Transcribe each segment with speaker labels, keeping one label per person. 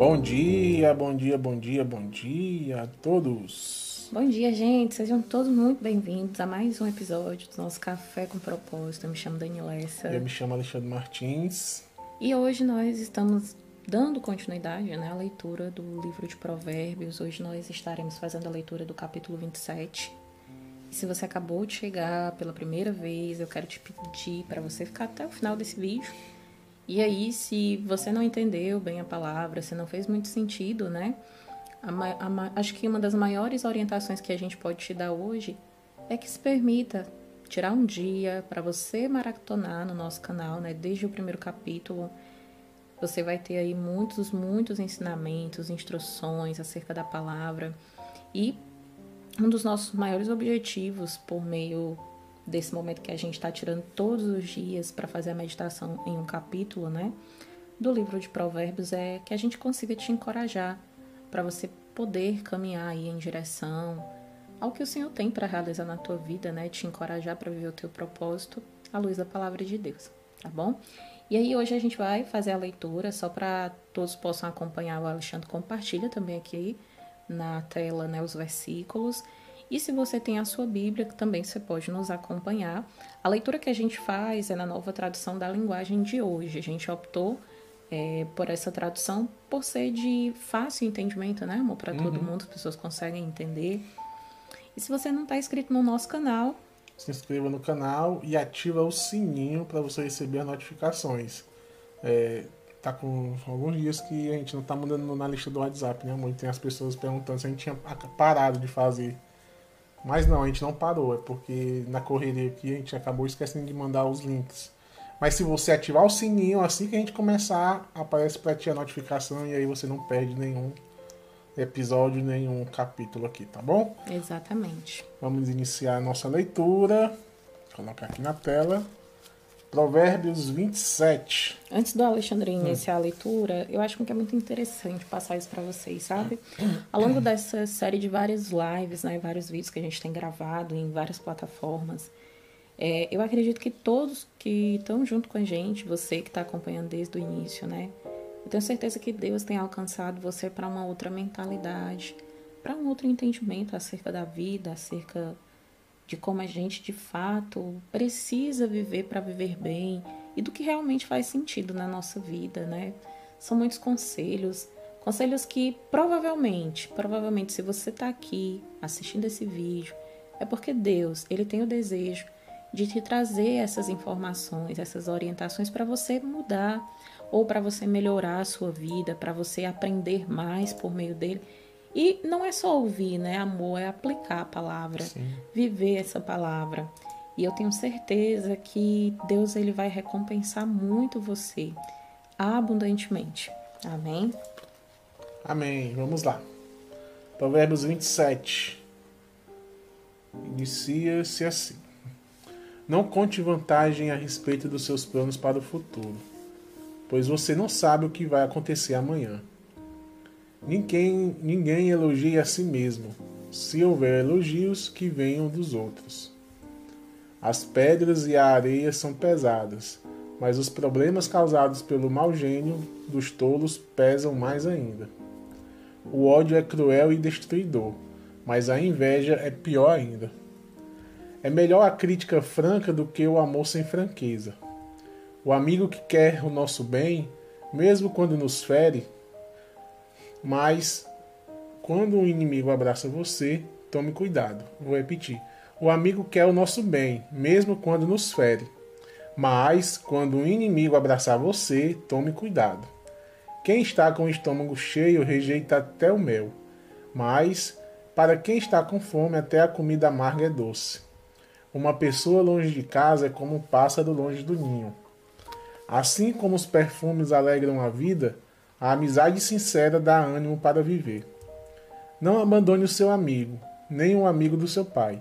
Speaker 1: Bom dia, bom dia, bom dia, bom dia a todos.
Speaker 2: Bom dia, gente. Sejam todos muito bem-vindos a mais um episódio do nosso Café com Propósito. Eu me chamo Danielessa.
Speaker 1: Eu me chamo Alexandre Martins.
Speaker 2: E hoje nós estamos dando continuidade né, à leitura do livro de Provérbios. Hoje nós estaremos fazendo a leitura do capítulo 27. E se você acabou de chegar pela primeira vez, eu quero te pedir para você ficar até o final desse vídeo e aí, se você não entendeu bem a palavra, se não fez muito sentido, né? A, a, acho que uma das maiores orientações que a gente pode te dar hoje é que se permita tirar um dia para você maratonar no nosso canal, né? Desde o primeiro capítulo, você vai ter aí muitos, muitos ensinamentos, instruções acerca da palavra. E um dos nossos maiores objetivos por meio desse momento que a gente está tirando todos os dias para fazer a meditação em um capítulo, né? Do livro de Provérbios é que a gente consiga te encorajar para você poder caminhar aí em direção ao que o Senhor tem para realizar na tua vida, né? Te encorajar para viver o teu propósito à luz da palavra de Deus, tá bom? E aí hoje a gente vai fazer a leitura só para todos possam acompanhar. O Alexandre compartilha também aqui na tela, né, os versículos. E se você tem a sua Bíblia, também você pode nos acompanhar. A leitura que a gente faz é na nova tradução da linguagem de hoje. A gente optou é, por essa tradução por ser de fácil entendimento, né, amor? Para uhum. todo mundo, as pessoas conseguem entender. E se você não está inscrito no nosso canal,
Speaker 1: se inscreva no canal e ativa o sininho para você receber as notificações. É, tá com alguns dias que a gente não tá mandando na lista do WhatsApp, né, amor? E tem as pessoas perguntando se a gente tinha parado de fazer mas não, a gente não parou, é porque na correria aqui a gente acabou esquecendo de mandar os links. Mas se você ativar o sininho, assim que a gente começar, aparece para ti a notificação e aí você não perde nenhum episódio, nenhum capítulo aqui, tá bom?
Speaker 2: Exatamente.
Speaker 1: Vamos iniciar a nossa leitura. Vou colocar aqui na tela. Provérbios 27.
Speaker 2: Antes do Alexandre iniciar a leitura, eu acho que é muito interessante passar isso para vocês, sabe? Ao longo dessa série de várias lives, né, vários vídeos que a gente tem gravado em várias plataformas, é, eu acredito que todos que estão junto com a gente, você que está acompanhando desde o início, né? Eu tenho certeza que Deus tem alcançado você para uma outra mentalidade, para um outro entendimento acerca da vida, acerca de como a gente de fato precisa viver para viver bem e do que realmente faz sentido na nossa vida, né? São muitos conselhos, conselhos que provavelmente, provavelmente se você está aqui assistindo esse vídeo, é porque Deus, ele tem o desejo de te trazer essas informações, essas orientações para você mudar ou para você melhorar a sua vida, para você aprender mais por meio dele e não é só ouvir, né, amor? É aplicar a palavra, Sim. viver essa palavra. E eu tenho certeza que Deus ele vai recompensar muito você abundantemente. Amém?
Speaker 1: Amém. Vamos lá. Provérbios 27. Inicia-se assim. Não conte vantagem a respeito dos seus planos para o futuro, pois você não sabe o que vai acontecer amanhã. Ninguém, ninguém elogia a si mesmo. Se houver elogios, que venham dos outros. As pedras e a areia são pesadas, mas os problemas causados pelo mau gênio dos tolos pesam mais ainda. O ódio é cruel e destruidor, mas a inveja é pior ainda. É melhor a crítica franca do que o amor sem franqueza. O amigo que quer o nosso bem, mesmo quando nos fere, mas quando um inimigo abraça você, tome cuidado. Vou repetir. O amigo quer o nosso bem, mesmo quando nos fere. Mas quando um inimigo abraçar você, tome cuidado. Quem está com o estômago cheio rejeita até o mel, mas para quem está com fome, até a comida amarga é doce. Uma pessoa longe de casa é como um pássaro longe do ninho. Assim como os perfumes alegram a vida, a amizade sincera dá ânimo para viver. Não abandone o seu amigo, nem o amigo do seu pai.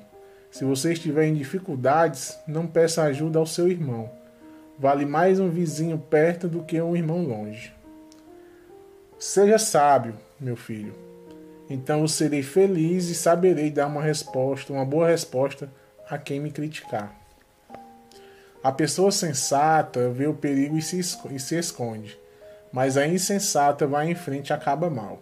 Speaker 1: Se você estiver em dificuldades, não peça ajuda ao seu irmão. Vale mais um vizinho perto do que um irmão longe. Seja sábio, meu filho. Então eu serei feliz e saberei dar uma resposta, uma boa resposta a quem me criticar. A pessoa sensata vê o perigo e se esconde mas a insensata vai em frente e acaba mal.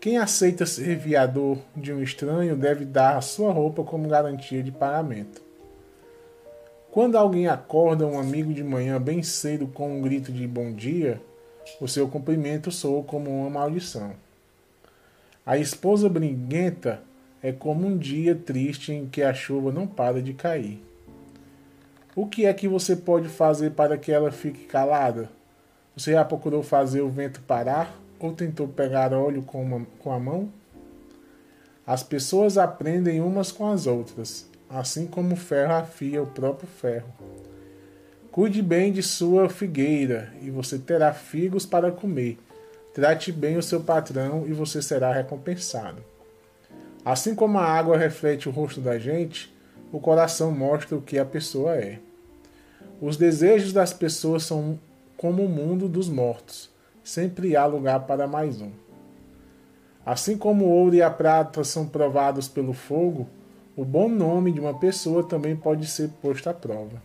Speaker 1: Quem aceita ser viador de um estranho deve dar a sua roupa como garantia de pagamento. Quando alguém acorda um amigo de manhã bem cedo com um grito de bom dia, o seu cumprimento soa como uma maldição. A esposa briguenta é como um dia triste em que a chuva não para de cair. O que é que você pode fazer para que ela fique calada? Você já procurou fazer o vento parar ou tentou pegar óleo com, uma, com a mão? As pessoas aprendem umas com as outras assim como o ferro afia o próprio ferro. Cuide bem de sua figueira, e você terá figos para comer. Trate bem o seu patrão, e você será recompensado. Assim como a água reflete o rosto da gente, o coração mostra o que a pessoa é. Os desejos das pessoas são como o mundo dos mortos, sempre há lugar para mais um. Assim como o ouro e a prata são provados pelo fogo, o bom nome de uma pessoa também pode ser posto à prova.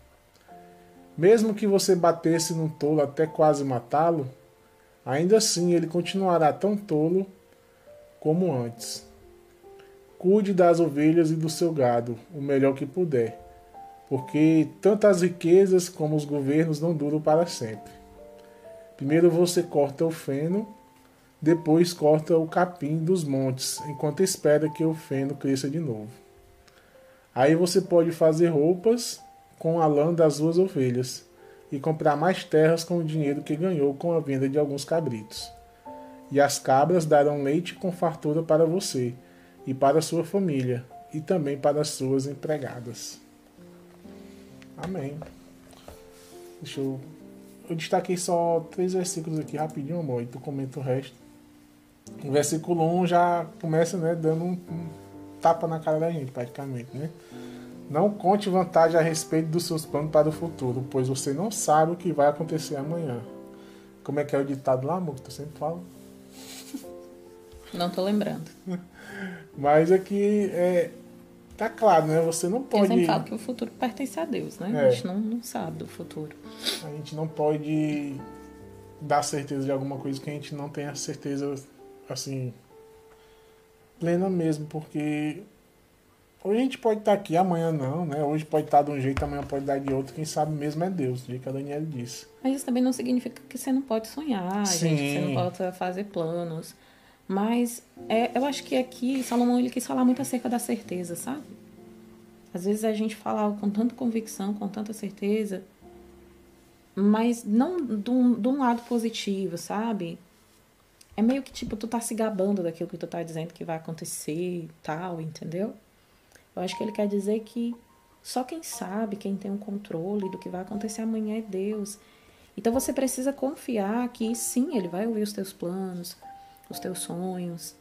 Speaker 1: Mesmo que você batesse num tolo até quase matá-lo, ainda assim ele continuará tão tolo como antes. Cuide das ovelhas e do seu gado o melhor que puder, porque tanto as riquezas como os governos não duram para sempre. Primeiro você corta o feno, depois corta o capim dos montes, enquanto espera que o feno cresça de novo. Aí você pode fazer roupas com a lã das suas ovelhas e comprar mais terras com o dinheiro que ganhou com a venda de alguns cabritos. E as cabras darão leite com fartura para você e para sua família e também para as suas empregadas. Amém. Deixa eu. Eu destaquei só três versículos aqui rapidinho, amor, e tu comenta o resto. O versículo 1 já começa, né, dando um, um tapa na cara da gente, praticamente, né? Não conte vantagem a respeito dos seus planos para o futuro, pois você não sabe o que vai acontecer amanhã. Como é que é o ditado lá, amor, que tu sempre fala?
Speaker 2: Não tô lembrando.
Speaker 1: Mas aqui é, tá claro, né? Você não pode. Eu
Speaker 2: sempre falo que o futuro pertence a Deus, né? É. A gente não, não sabe do futuro.
Speaker 1: A gente não pode dar certeza de alguma coisa que a gente não tenha certeza, assim, plena mesmo, porque hoje a gente pode estar aqui, amanhã não, né? Hoje pode estar de um jeito, amanhã pode dar de outro, quem sabe mesmo é Deus, do que a Daniela disse.
Speaker 2: Mas isso também não significa que você não pode sonhar, Sim. gente, que você não pode fazer planos. Mas é, eu acho que aqui Salomão ele quis falar muito acerca da certeza, sabe? Às vezes a gente fala com tanta convicção, com tanta certeza, mas não de um, lado positivo, sabe? É meio que tipo, tu tá se gabando daquilo que tu tá dizendo que vai acontecer e tal, entendeu? Eu acho que ele quer dizer que só quem sabe, quem tem o um controle do que vai acontecer amanhã é Deus. Então você precisa confiar que sim, ele vai ouvir os teus planos, os teus sonhos,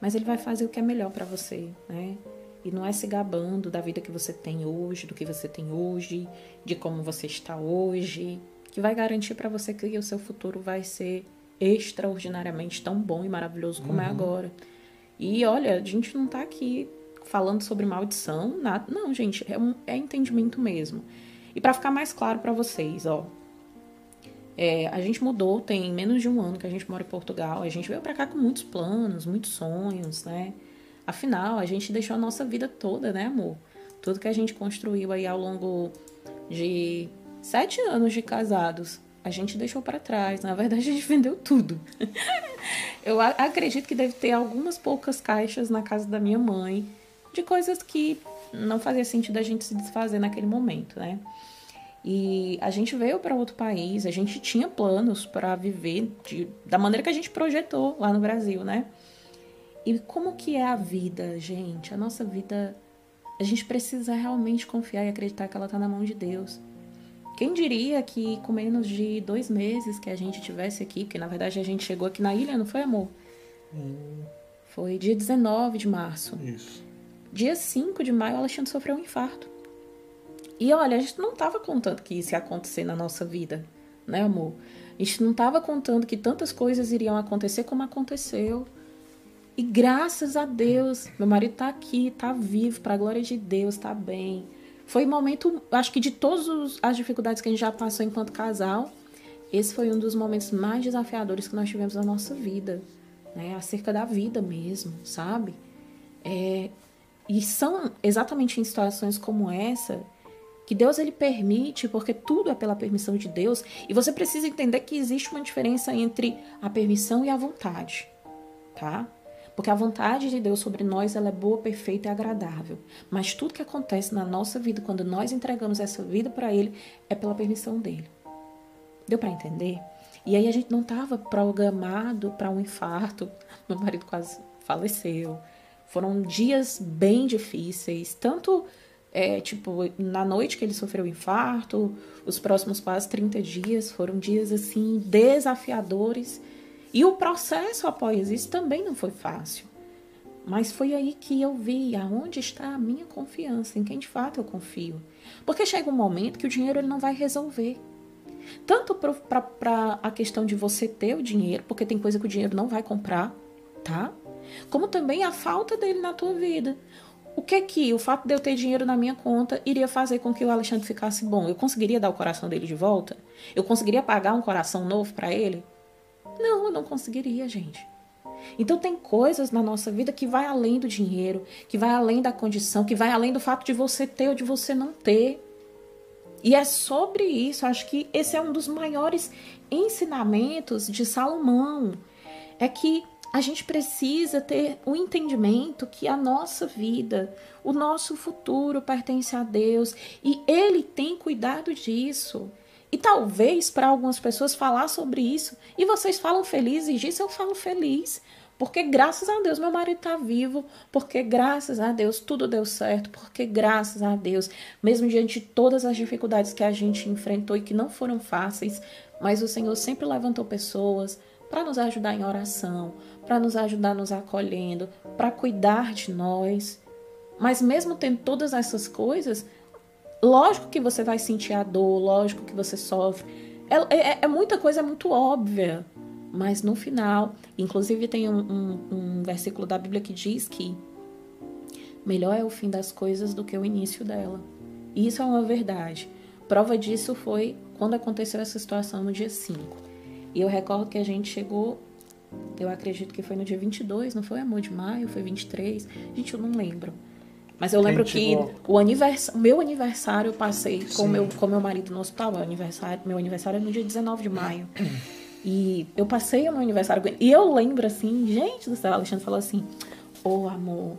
Speaker 2: mas ele vai fazer o que é melhor para você, né? E não é se gabando da vida que você tem hoje, do que você tem hoje, de como você está hoje, que vai garantir para você que o seu futuro vai ser extraordinariamente tão bom e maravilhoso como é uhum. é agora. E olha, a gente não tá aqui falando sobre maldição, nada. Não, gente, é, um, é entendimento mesmo. E para ficar mais claro para vocês, ó. É, a gente mudou, tem menos de um ano que a gente mora em Portugal. A gente veio para cá com muitos planos, muitos sonhos, né? Afinal, a gente deixou a nossa vida toda, né, amor? Tudo que a gente construiu aí ao longo de sete anos de casados a gente deixou para trás. Na verdade, a gente vendeu tudo. Eu acredito que deve ter algumas poucas caixas na casa da minha mãe de coisas que não fazia sentido a gente se desfazer naquele momento, né? E a gente veio para outro país, a gente tinha planos para viver de, da maneira que a gente projetou lá no Brasil, né? E como que é a vida, gente? A nossa vida, a gente precisa realmente confiar e acreditar que ela está na mão de Deus. Quem diria que com menos de dois meses que a gente tivesse aqui, porque na verdade a gente chegou aqui na ilha, não foi, amor? Hum. Foi dia 19 de março.
Speaker 1: Isso.
Speaker 2: Dia 5 de maio, Alexandre sofreu um infarto. E olha, a gente não estava contando que isso ia acontecer na nossa vida, né, amor? A gente não estava contando que tantas coisas iriam acontecer como aconteceu. E graças a Deus, meu marido está aqui, está vivo, para a glória de Deus, está bem foi um momento, acho que de todas as dificuldades que a gente já passou enquanto casal, esse foi um dos momentos mais desafiadores que nós tivemos na nossa vida, né? Acerca da vida mesmo, sabe? É, e são exatamente em situações como essa que Deus ele permite, porque tudo é pela permissão de Deus, e você precisa entender que existe uma diferença entre a permissão e a vontade, tá? Porque a vontade de Deus sobre nós ela é boa, perfeita e agradável. Mas tudo que acontece na nossa vida, quando nós entregamos essa vida para Ele, é pela permissão dele. Deu para entender? E aí a gente não estava programado para um infarto. Meu marido quase faleceu. Foram dias bem difíceis, tanto é, tipo, na noite que ele sofreu o infarto, os próximos quase 30 dias foram dias assim desafiadores. E o processo após isso também não foi fácil. Mas foi aí que eu vi aonde está a minha confiança, em quem de fato eu confio. Porque chega um momento que o dinheiro ele não vai resolver. Tanto para a questão de você ter o dinheiro, porque tem coisa que o dinheiro não vai comprar, tá? Como também a falta dele na tua vida. O que é que o fato de eu ter dinheiro na minha conta iria fazer com que o Alexandre ficasse bom? Eu conseguiria dar o coração dele de volta? Eu conseguiria pagar um coração novo para ele? Não, eu não conseguiria, gente. Então tem coisas na nossa vida que vai além do dinheiro, que vai além da condição, que vai além do fato de você ter ou de você não ter. E é sobre isso, acho que esse é um dos maiores ensinamentos de Salomão. É que a gente precisa ter o entendimento que a nossa vida, o nosso futuro pertence a Deus e Ele tem cuidado disso. E talvez para algumas pessoas falar sobre isso, e vocês falam felizes disso, eu falo feliz. Porque graças a Deus meu marido está vivo, porque graças a Deus tudo deu certo, porque graças a Deus, mesmo diante de todas as dificuldades que a gente enfrentou e que não foram fáceis, mas o Senhor sempre levantou pessoas para nos ajudar em oração, para nos ajudar nos acolhendo, para cuidar de nós. Mas mesmo tendo todas essas coisas, lógico que você vai sentir a dor, lógico que você sofre. É, é, é muita coisa muito óbvia. Mas no final, inclusive tem um, um, um versículo da Bíblia que diz que melhor é o fim das coisas do que o início dela. E isso é uma verdade. Prova disso foi quando aconteceu essa situação no dia 5. E eu recordo que a gente chegou, eu acredito que foi no dia 22, não foi amor de maio, foi 23. Gente, eu não lembro. Mas eu lembro que o anivers... meu aniversário eu passei com meu, com meu marido no hospital. Meu aniversário, meu aniversário é no dia 19 de maio. E eu passei o meu aniversário com ele. E eu lembro assim, gente do céu, Alexandre falou assim: Ô oh, amor,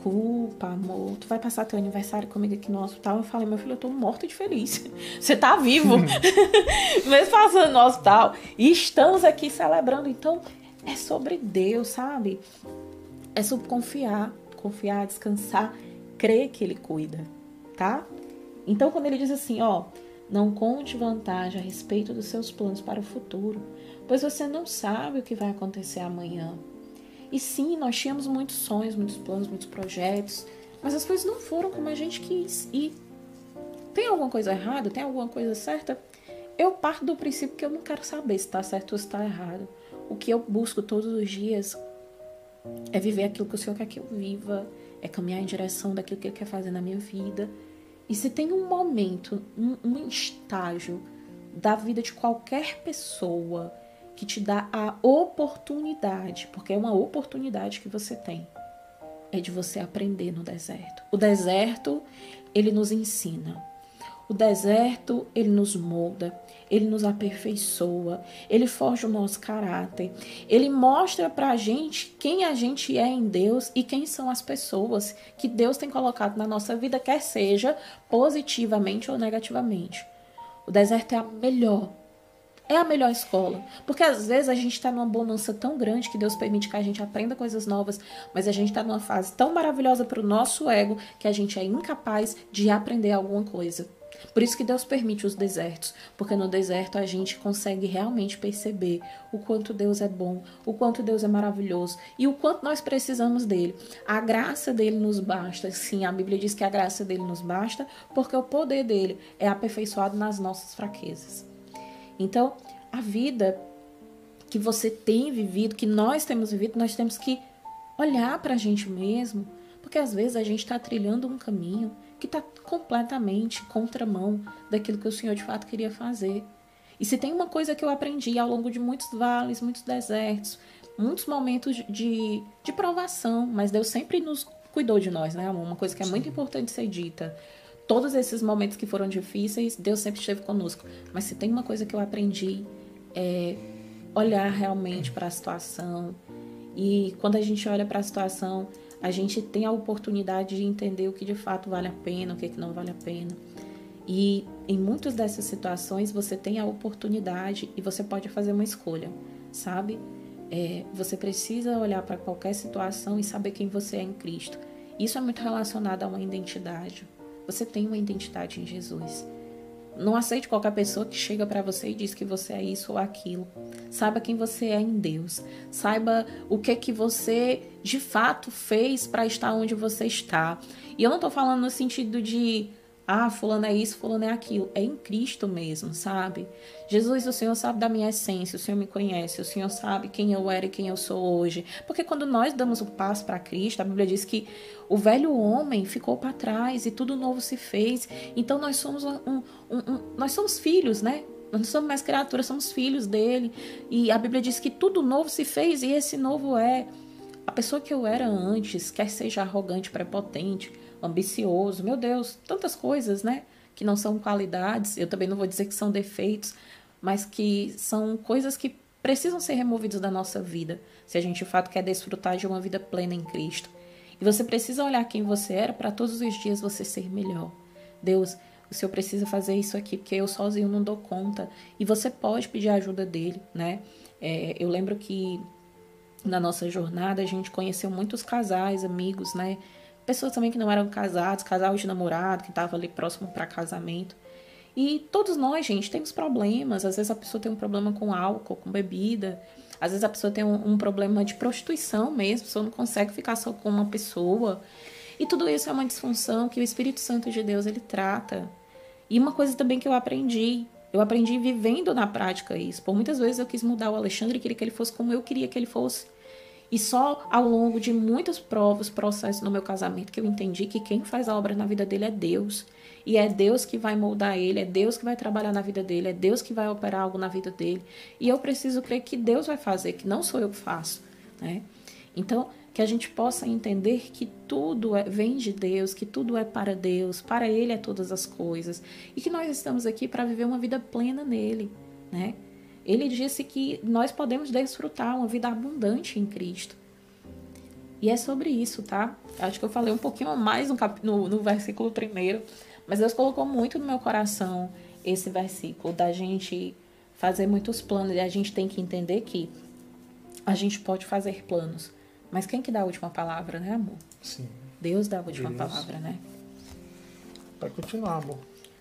Speaker 2: desculpa, amor, tu vai passar teu aniversário comigo aqui no hospital? Eu falei: meu filho, eu tô morto de feliz. Você tá vivo, mesmo passando no hospital. E estamos aqui celebrando. Então, é sobre Deus, sabe? É sobre confiar, confiar, descansar, crer que Ele cuida, tá? Então, quando ele diz assim, ó não conte vantagem a respeito dos seus planos para o futuro, pois você não sabe o que vai acontecer amanhã. E sim, nós tínhamos muitos sonhos, muitos planos, muitos projetos, mas as coisas não foram como a gente quis. E tem alguma coisa errada? Tem alguma coisa certa? Eu parto do princípio que eu não quero saber se está certo ou se está errado. O que eu busco todos os dias é viver aquilo que o Senhor quer que eu viva, é caminhar em direção daquilo que Ele quer fazer na minha vida. E se tem um momento, um, um estágio da vida de qualquer pessoa que te dá a oportunidade, porque é uma oportunidade que você tem, é de você aprender no deserto. O deserto, ele nos ensina. O deserto, ele nos molda, ele nos aperfeiçoa, ele forja o nosso caráter, ele mostra pra gente quem a gente é em Deus e quem são as pessoas que Deus tem colocado na nossa vida, quer seja positivamente ou negativamente. O deserto é a melhor é a melhor escola. Porque às vezes a gente está numa bonança tão grande que Deus permite que a gente aprenda coisas novas, mas a gente está numa fase tão maravilhosa para o nosso ego que a gente é incapaz de aprender alguma coisa. Por isso que Deus permite os desertos, porque no deserto a gente consegue realmente perceber o quanto Deus é bom, o quanto Deus é maravilhoso e o quanto nós precisamos dele. A graça dele nos basta. Sim, a Bíblia diz que a graça dele nos basta, porque o poder dele é aperfeiçoado nas nossas fraquezas. Então, a vida que você tem vivido, que nós temos vivido, nós temos que olhar para a gente mesmo, porque às vezes a gente está trilhando um caminho que está completamente contramão daquilo que o Senhor de fato queria fazer. E se tem uma coisa que eu aprendi ao longo de muitos vales, muitos desertos, muitos momentos de, de provação, mas Deus sempre nos cuidou de nós, né, amor? Uma coisa que é muito importante ser dita. Todos esses momentos que foram difíceis, Deus sempre esteve conosco. Mas se tem uma coisa que eu aprendi, é olhar realmente para a situação. E quando a gente olha para a situação, a gente tem a oportunidade de entender o que de fato vale a pena, o que, que não vale a pena. E em muitas dessas situações você tem a oportunidade e você pode fazer uma escolha, sabe? É, você precisa olhar para qualquer situação e saber quem você é em Cristo. Isso é muito relacionado a uma identidade. Você tem uma identidade em Jesus. Não aceite qualquer pessoa que chega para você e diz que você é isso ou aquilo. Saiba quem você é em Deus. Saiba o que que você de fato fez para estar onde você está. E eu não estou falando no sentido de ah, fulano é isso, fulano é aquilo. É em Cristo mesmo, sabe? Jesus, o Senhor sabe da minha essência, o Senhor me conhece, o Senhor sabe quem eu era e quem eu sou hoje. Porque quando nós damos o passo para Cristo, a Bíblia diz que o velho homem ficou para trás e tudo novo se fez. Então nós somos um, um, um, nós somos filhos, né? Nós não somos mais criaturas, somos filhos dele. E a Bíblia diz que tudo novo se fez e esse novo é a pessoa que eu era antes, quer seja arrogante, prepotente, ambicioso, meu Deus, tantas coisas, né? Que não são qualidades, eu também não vou dizer que são defeitos, mas que são coisas que precisam ser removidas da nossa vida, se a gente de fato quer desfrutar de uma vida plena em Cristo. E você precisa olhar quem você era para todos os dias você ser melhor. Deus, o Senhor precisa fazer isso aqui, porque eu sozinho não dou conta. E você pode pedir a ajuda dele, né? É, eu lembro que na nossa jornada a gente conheceu muitos casais, amigos, né? pessoas também que não eram casados, casal de namorado, que estava ali próximo para casamento. E todos nós, gente, temos problemas. Às vezes a pessoa tem um problema com álcool, com bebida. Às vezes a pessoa tem um, um problema de prostituição mesmo. A pessoa não consegue ficar só com uma pessoa. E tudo isso é uma disfunção que o Espírito Santo de Deus ele trata. E uma coisa também que eu aprendi, eu aprendi vivendo na prática isso. Por muitas vezes eu quis mudar o Alexandre queria que ele fosse como eu queria que ele fosse. E só ao longo de muitas provas, processos no meu casamento, que eu entendi que quem faz a obra na vida dele é Deus. E é Deus que vai moldar ele, é Deus que vai trabalhar na vida dele, é Deus que vai operar algo na vida dele. E eu preciso crer que Deus vai fazer, que não sou eu que faço. Né? Então, que a gente possa entender que tudo é, vem de Deus, que tudo é para Deus, para Ele é todas as coisas. E que nós estamos aqui para viver uma vida plena nele. Né? Ele disse que nós podemos desfrutar uma vida abundante em Cristo. E é sobre isso, tá? Acho que eu falei um pouquinho mais no, no, no versículo primeiro, mas Deus colocou muito no meu coração esse versículo da gente fazer muitos planos e a gente tem que entender que a gente pode fazer planos, mas quem que dá a última palavra, né, amor?
Speaker 1: Sim.
Speaker 2: Deus dá a última Deus. palavra, né?
Speaker 1: Vai continuar, amor.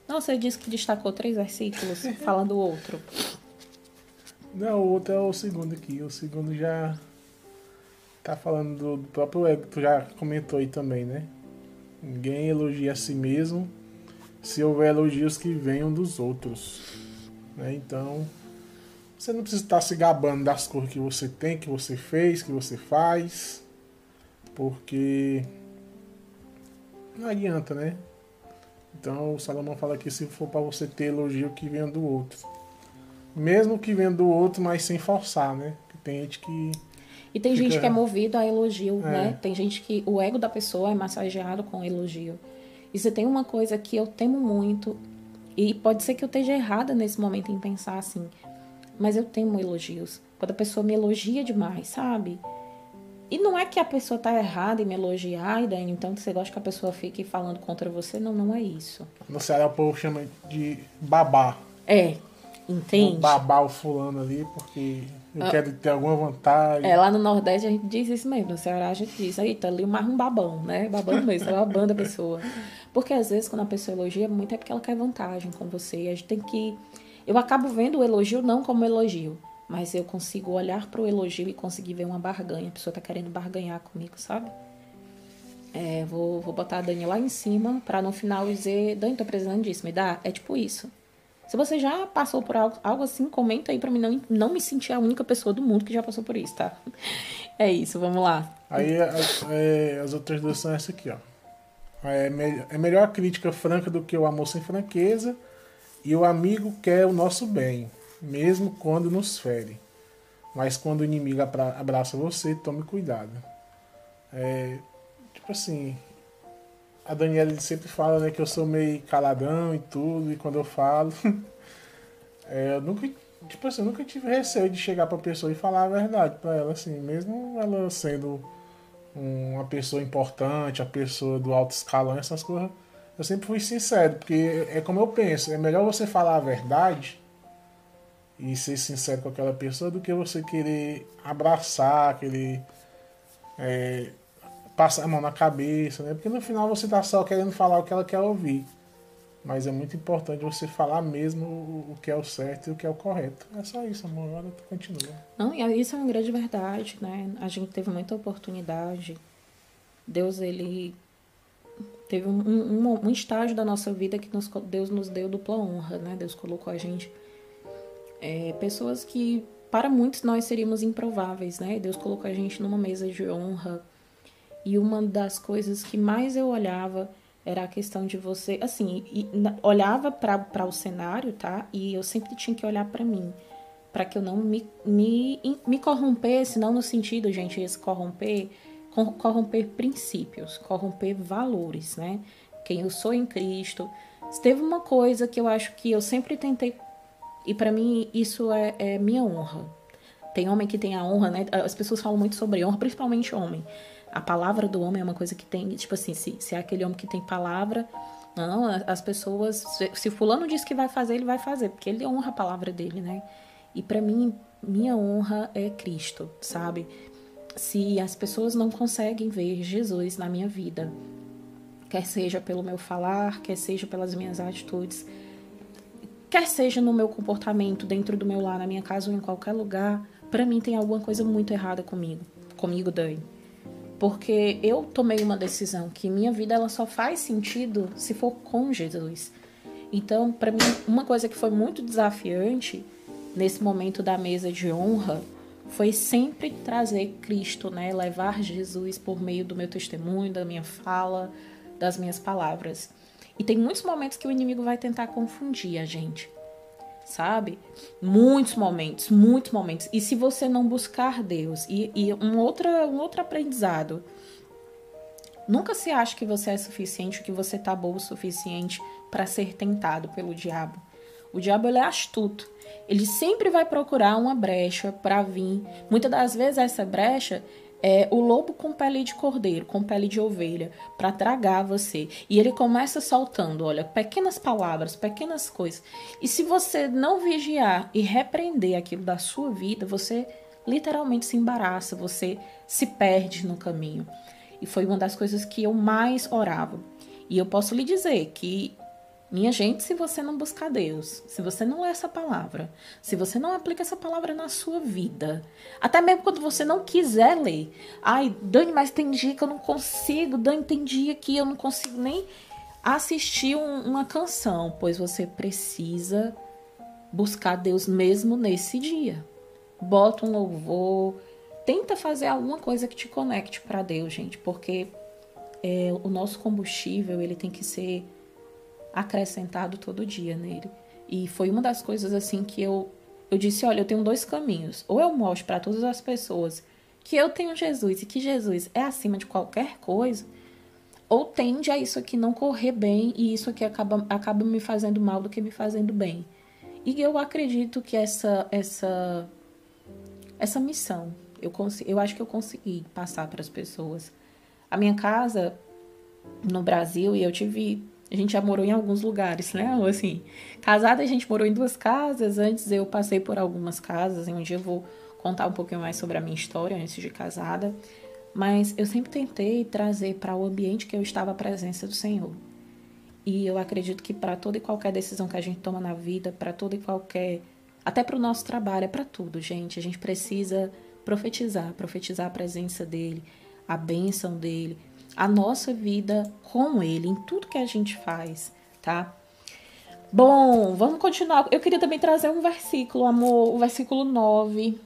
Speaker 2: Não, você disse que destacou três versículos falando outro.
Speaker 1: Não, o outro é o segundo aqui. O segundo já tá falando do próprio ego, tu já comentou aí também, né? Ninguém elogia a si mesmo se houver elogios que venham dos outros. Né? Então, você não precisa estar se gabando das coisas que você tem, que você fez, que você faz, porque não adianta, né? Então, o Salomão fala que se for para você ter elogio que venha do outro. Mesmo que venha do outro, mas sem forçar, né? Tem gente que.
Speaker 2: E tem fica... gente que é movido a elogio, é. né? Tem gente que o ego da pessoa é massageado com elogio. E se tem uma coisa que eu temo muito, e pode ser que eu esteja errada nesse momento em pensar assim, mas eu temo elogios. Quando a pessoa me elogia demais, sabe? E não é que a pessoa tá errada em me elogiar, e daí então você gosta que a pessoa fique falando contra você. Não, não é isso.
Speaker 1: No Ceará o povo chama de babá.
Speaker 2: É, Entende? Vou
Speaker 1: babar o fulano ali porque eu ah, quero ter alguma vantagem.
Speaker 2: É, lá no Nordeste a gente diz isso mesmo. No Ceará a gente diz, aí tá ali mais um babão, né? Babando mesmo, tá babando a pessoa. Porque às vezes quando a pessoa elogia muito é porque ela quer vantagem com você. E a gente tem que. Eu acabo vendo o elogio não como elogio, mas eu consigo olhar para o elogio e conseguir ver uma barganha. A pessoa tá querendo barganhar comigo, sabe? É, vou, vou botar a Dani lá em cima para no final dizer: Dani, tô precisando disso, me dá? É tipo isso. Se você já passou por algo, algo assim, comenta aí pra mim não, não me sentir a única pessoa do mundo que já passou por isso, tá? É isso, vamos lá.
Speaker 1: Aí é, as outras duas são essa aqui, ó. É, é melhor a crítica franca do que o amor sem franqueza. E o amigo quer o nosso bem. mesmo quando nos fere. Mas quando o inimigo abraça você, tome cuidado. É, tipo assim, a Daniela sempre fala né, que eu sou meio caladão e tudo, e quando eu falo, é, eu nunca, tipo assim, eu nunca tive receio de chegar pra pessoa e falar a verdade pra ela, assim, mesmo ela sendo uma pessoa importante, a pessoa do alto escalão, essas coisas, eu sempre fui sincero, porque é como eu penso, é melhor você falar a verdade e ser sincero com aquela pessoa do que você querer abraçar, querer é, passar a mão na cabeça, né? Porque no final você tá só querendo falar o que ela quer ouvir. Mas é muito importante você falar mesmo o que é o certo e o que é o correto. É só isso, amor. Agora continua.
Speaker 2: Não, e isso é uma grande verdade, né? A gente teve muita oportunidade. Deus, ele teve um, um, um estágio da nossa vida que nos, Deus nos deu dupla honra, né? Deus colocou a gente é, pessoas que para muitos nós seríamos improváveis, né? Deus colocou a gente numa mesa de honra. E uma das coisas que mais eu olhava era a questão de você, assim, e, olhava para o cenário, tá? E eu sempre tinha que olhar para mim, para que eu não me, me, me corrompesse, não no sentido, gente, esse corromper, corromper princípios, corromper valores, né? Quem eu sou em Cristo. Teve uma coisa que eu acho que eu sempre tentei e para mim isso é, é, minha honra. Tem homem que tem a honra, né? As pessoas falam muito sobre honra, principalmente homem. A palavra do homem é uma coisa que tem, tipo assim, se, se é aquele homem que tem palavra, não, as pessoas, se, fulano diz que vai fazer, ele vai fazer, porque ele honra a palavra dele, né? E para mim, minha honra é Cristo, sabe? Se as pessoas não conseguem ver Jesus na minha vida, quer seja pelo meu falar, quer seja pelas minhas atitudes, quer seja no meu comportamento dentro do meu lar, na minha casa ou em qualquer lugar, para mim tem alguma coisa muito errada comigo, comigo, Dani. Porque eu tomei uma decisão que minha vida ela só faz sentido se for com Jesus. Então, para mim, uma coisa que foi muito desafiante nesse momento da mesa de honra foi sempre trazer Cristo, né? Levar Jesus por meio do meu testemunho, da minha fala, das minhas palavras. E tem muitos momentos que o inimigo vai tentar confundir a gente. Sabe? Muitos momentos, muitos momentos. E se você não buscar Deus, e, e um, outro, um outro aprendizado. Nunca se acha que você é suficiente, que você tá bom o suficiente para ser tentado pelo diabo. O diabo ele é astuto. Ele sempre vai procurar uma brecha para vir. Muitas das vezes essa brecha é, o lobo com pele de cordeiro, com pele de ovelha, para tragar você. E ele começa soltando, olha, pequenas palavras, pequenas coisas. E se você não vigiar e repreender aquilo da sua vida, você literalmente se embaraça, você se perde no caminho. E foi uma das coisas que eu mais orava. E eu posso lhe dizer que minha gente, se você não buscar Deus, se você não lê essa palavra, se você não aplica essa palavra na sua vida, até mesmo quando você não quiser ler, ai, Dani, mas tem dia que eu não consigo, Dani, tem dia que eu não consigo nem assistir um, uma canção, pois você precisa buscar Deus mesmo nesse dia. Bota um louvor, tenta fazer alguma coisa que te conecte para Deus, gente, porque é, o nosso combustível ele tem que ser acrescentado todo dia nele. E foi uma das coisas assim que eu eu disse, olha, eu tenho dois caminhos. Ou eu mostro para todas as pessoas que eu tenho Jesus e que Jesus é acima de qualquer coisa, ou tende a isso aqui não correr bem e isso aqui acaba, acaba me fazendo mal do que me fazendo bem. E eu acredito que essa essa essa missão eu eu acho que eu consegui passar para as pessoas. A minha casa no Brasil e eu tive a gente já morou em alguns lugares, né? Ou assim, casada a gente morou em duas casas. Antes eu passei por algumas casas. E um dia eu vou contar um pouquinho mais sobre a minha história antes de casada. Mas eu sempre tentei trazer para o ambiente que eu estava a presença do Senhor. E eu acredito que para toda e qualquer decisão que a gente toma na vida, para toda e qualquer. Até para o nosso trabalho, é para tudo, gente. A gente precisa profetizar profetizar a presença dele, a bênção dele a nossa vida com Ele, em tudo que a gente faz, tá? Bom, vamos continuar. Eu queria também trazer um versículo, amor, o versículo 9.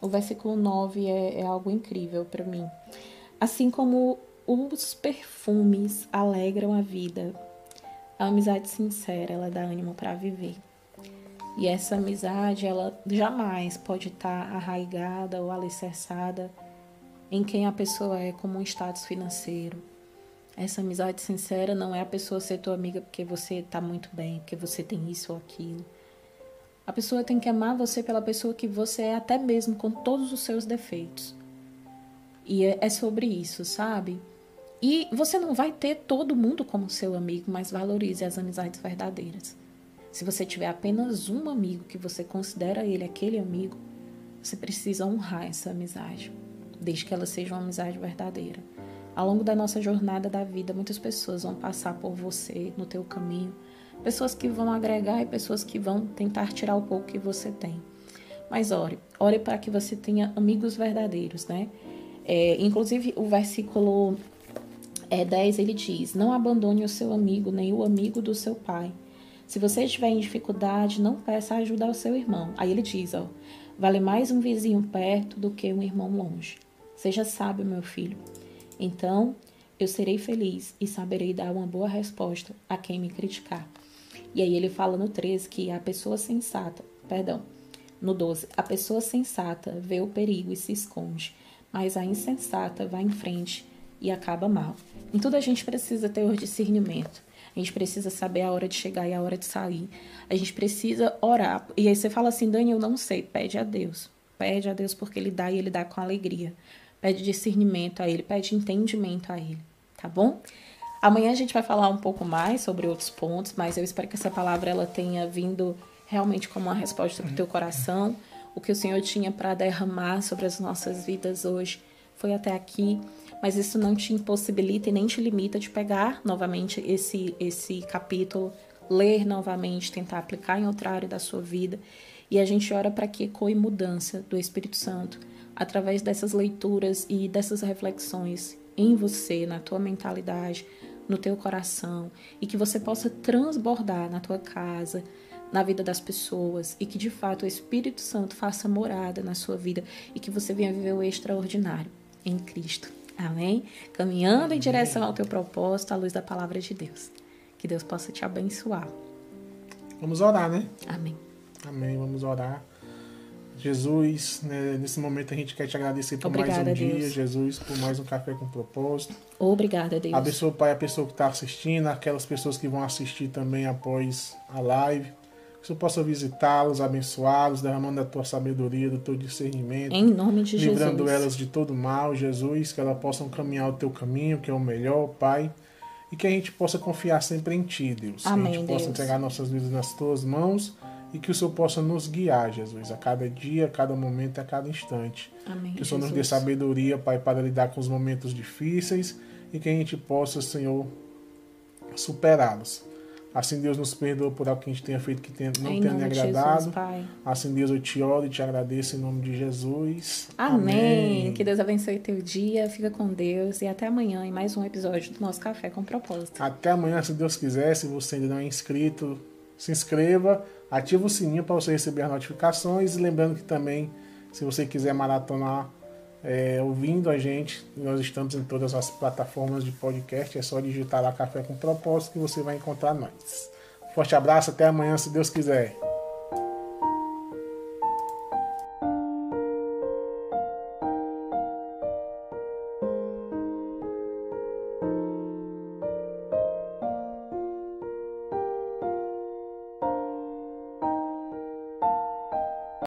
Speaker 2: O versículo 9 é, é algo incrível para mim. Assim como os perfumes alegram a vida, a amizade sincera, ela dá ânimo para viver. E essa amizade, ela jamais pode estar arraigada ou alicerçada em quem a pessoa é como um status financeiro. Essa amizade sincera não é a pessoa ser tua amiga porque você está muito bem, porque você tem isso ou aquilo. A pessoa tem que amar você pela pessoa que você é, até mesmo com todos os seus defeitos. E é, é sobre isso, sabe? E você não vai ter todo mundo como seu amigo, mas valorize as amizades verdadeiras. Se você tiver apenas um amigo que você considera ele aquele amigo, você precisa honrar essa amizade desde que ela seja uma amizade verdadeira. Ao longo da nossa jornada da vida, muitas pessoas vão passar por você no teu caminho, pessoas que vão agregar e pessoas que vão tentar tirar o pouco que você tem. Mas ore, ore para que você tenha amigos verdadeiros, né? É, inclusive, o versículo é, 10 ele diz: Não abandone o seu amigo, nem o amigo do seu pai. Se você estiver em dificuldade, não peça ajuda ao seu irmão. Aí ele diz: ó, Vale mais um vizinho perto do que um irmão longe. Seja sábio, meu filho. Então eu serei feliz e saberei dar uma boa resposta a quem me criticar. E aí ele fala no 13 que a pessoa sensata, perdão, no 12, a pessoa sensata vê o perigo e se esconde, mas a insensata vai em frente e acaba mal. Em tudo a gente precisa ter o discernimento. A gente precisa saber a hora de chegar e a hora de sair. A gente precisa orar. E aí você fala assim, Dani, eu não sei. Pede a Deus. Pede a Deus porque Ele dá e Ele dá com alegria pede discernimento a Ele, pede entendimento a Ele, tá bom? Amanhã a gente vai falar um pouco mais sobre outros pontos, mas eu espero que essa palavra ela tenha vindo realmente como uma resposta para o teu coração. O que o Senhor tinha para derramar sobre as nossas vidas hoje foi até aqui, mas isso não te impossibilita e nem te limita de pegar novamente esse, esse capítulo, ler novamente, tentar aplicar em outra área da sua vida. E a gente ora para que ecoe mudança do Espírito Santo através dessas leituras e dessas reflexões em você, na tua mentalidade, no teu coração e que você possa transbordar na tua casa, na vida das pessoas e que de fato o Espírito Santo faça morada na sua vida e que você venha viver o extraordinário em Cristo. Amém? Caminhando Amém. em direção ao teu propósito, à luz da palavra de Deus. Que Deus possa te abençoar.
Speaker 1: Vamos orar, né?
Speaker 2: Amém.
Speaker 1: Amém. Vamos orar. Jesus, né, nesse momento a gente quer te agradecer por Obrigada, mais um dia, Jesus, por mais um café com propósito.
Speaker 2: Obrigada, Deus.
Speaker 1: Abençoa, Pai, a pessoa que está assistindo, aquelas pessoas que vão assistir também após a live. Que você possa visitá-los, abençoá-los, derramando a tua sabedoria, do teu discernimento.
Speaker 2: Em nome de
Speaker 1: livrando Jesus.
Speaker 2: Livrando
Speaker 1: elas de todo mal, Jesus, que elas possam caminhar o teu caminho, que é o melhor, Pai. E que a gente possa confiar sempre em Ti, Deus.
Speaker 2: Amém,
Speaker 1: que a gente
Speaker 2: Deus.
Speaker 1: possa entregar nossas vidas nas tuas mãos e que o Senhor possa nos guiar, Jesus, a cada dia, a cada momento, a cada instante.
Speaker 2: Amém,
Speaker 1: que o Senhor
Speaker 2: Jesus.
Speaker 1: nos dê sabedoria, Pai, para lidar com os momentos difíceis e que a gente possa, Senhor, superá-los. Assim, Deus nos perdoa por algo que a gente tenha feito que tenha, não
Speaker 2: em
Speaker 1: tenha lhe agradado.
Speaker 2: Jesus, Pai.
Speaker 1: Assim, Deus, eu te oro e te agradeço em nome de Jesus.
Speaker 2: Amém.
Speaker 1: Amém.
Speaker 2: Que Deus abençoe teu dia. Fica com Deus. E até amanhã em mais um episódio do nosso Café com Propósito.
Speaker 1: Até amanhã, se Deus quiser. Se você ainda não é inscrito, se inscreva Ativa o sininho para você receber as notificações. E lembrando que também, se você quiser maratonar é, ouvindo a gente, nós estamos em todas as plataformas de podcast. É só digitar lá Café com Propósito que você vai encontrar nós. Forte abraço, até amanhã, se Deus quiser.